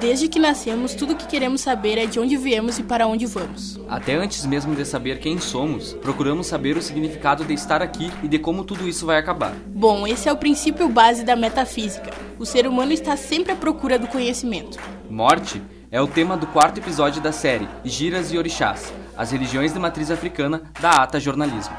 Desde que nascemos, tudo que queremos saber é de onde viemos e para onde vamos. Até antes mesmo de saber quem somos, procuramos saber o significado de estar aqui e de como tudo isso vai acabar. Bom, esse é o princípio base da metafísica. O ser humano está sempre à procura do conhecimento. Morte é o tema do quarto episódio da série Giras e Orixás, as religiões de matriz africana da Ata Jornalismo.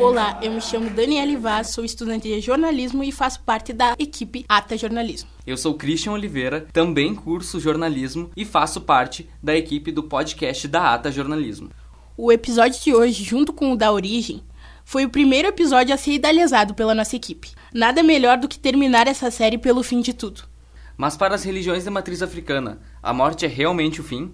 Olá, eu me chamo Daniele Vaz, sou estudante de jornalismo e faço parte da equipe Ata Jornalismo. Eu sou Christian Oliveira, também curso jornalismo e faço parte da equipe do podcast da Ata Jornalismo. O episódio de hoje, junto com o da Origem, foi o primeiro episódio a ser idealizado pela nossa equipe. Nada melhor do que terminar essa série pelo fim de tudo. Mas para as religiões de matriz africana, a morte é realmente o fim?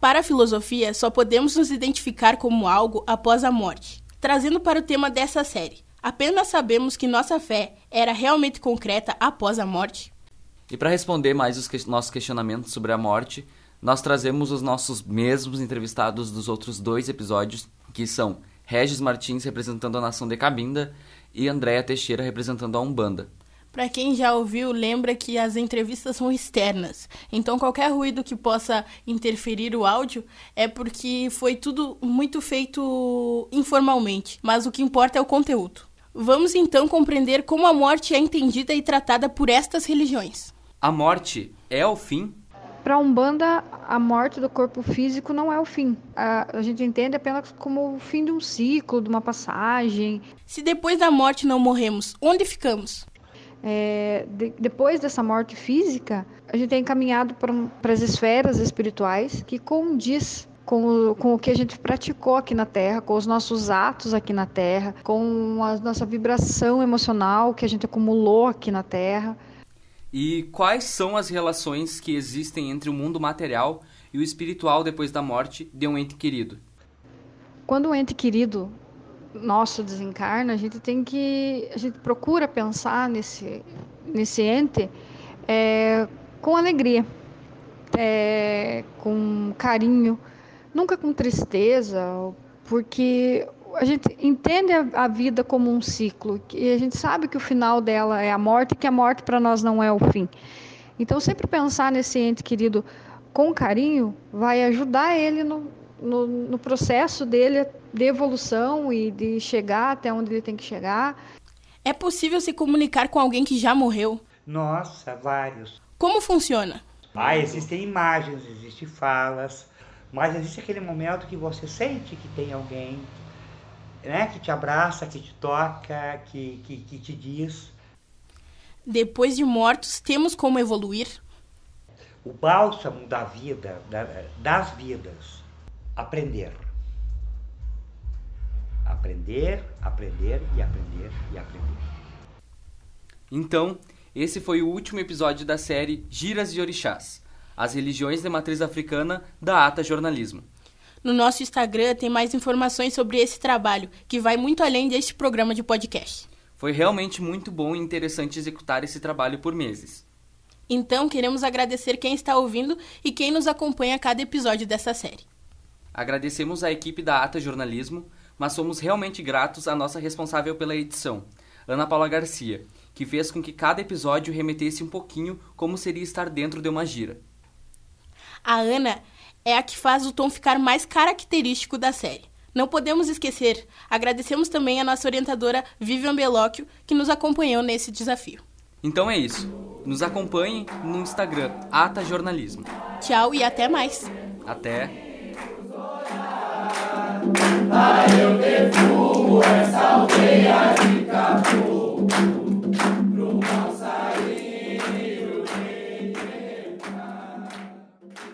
Para a filosofia, só podemos nos identificar como algo após a morte. Trazendo para o tema dessa série, apenas sabemos que nossa fé era realmente concreta após a morte? E para responder mais os que nossos questionamentos sobre a morte, nós trazemos os nossos mesmos entrevistados dos outros dois episódios, que são Regis Martins representando a nação de Cabinda e Andréa Teixeira representando a Umbanda. Para quem já ouviu, lembra que as entrevistas são externas. Então qualquer ruído que possa interferir o áudio é porque foi tudo muito feito informalmente, mas o que importa é o conteúdo. Vamos então compreender como a morte é entendida e tratada por estas religiões. A morte é o fim? Para a Umbanda, a morte do corpo físico não é o fim. A, a gente entende apenas como o fim de um ciclo, de uma passagem. Se depois da morte não morremos, onde ficamos? É, de, depois dessa morte física, a gente é encaminhado para as esferas espirituais que condiz com o, com o que a gente praticou aqui na Terra, com os nossos atos aqui na Terra, com a nossa vibração emocional que a gente acumulou aqui na Terra. E quais são as relações que existem entre o mundo material e o espiritual depois da morte de um ente querido? Quando o ente querido nosso desencarna, a gente tem que. A gente procura pensar nesse, nesse ente é, com alegria, é, com carinho, nunca com tristeza, porque a gente entende a, a, vida como um ciclo e a gente sabe que o final dela é a morte e que a morte para nós não é o fim. Então, sempre pensar nesse ente querido com carinho vai ajudar ele no, no, no processo dele de evolução e de chegar até onde ele tem que chegar. É possível se comunicar com alguém que já morreu? Nossa, vários. Como funciona? Ah, existem imagens, existem falas, mas existe aquele momento que você sente que tem alguém né, que te abraça, que te toca, que, que, que te diz. Depois de mortos, temos como evoluir? O bálsamo da vida, das vidas, aprender. Aprender, aprender e aprender e aprender. Então, esse foi o último episódio da série Giras e Orixás, as religiões de matriz africana da Ata Jornalismo. No nosso Instagram tem mais informações sobre esse trabalho, que vai muito além deste programa de podcast. Foi realmente muito bom e interessante executar esse trabalho por meses. Então, queremos agradecer quem está ouvindo e quem nos acompanha a cada episódio dessa série. Agradecemos a equipe da Ata Jornalismo, mas somos realmente gratos à nossa responsável pela edição, Ana Paula Garcia, que fez com que cada episódio remetesse um pouquinho como seria estar dentro de uma gira. A Ana é a que faz o tom ficar mais característico da série. Não podemos esquecer, agradecemos também a nossa orientadora Vivian Belocchio, que nos acompanhou nesse desafio. Então é isso. Nos acompanhe no Instagram, Ata Jornalismo. Tchau e até mais. Até. Ah, eu defumo essa aldeia.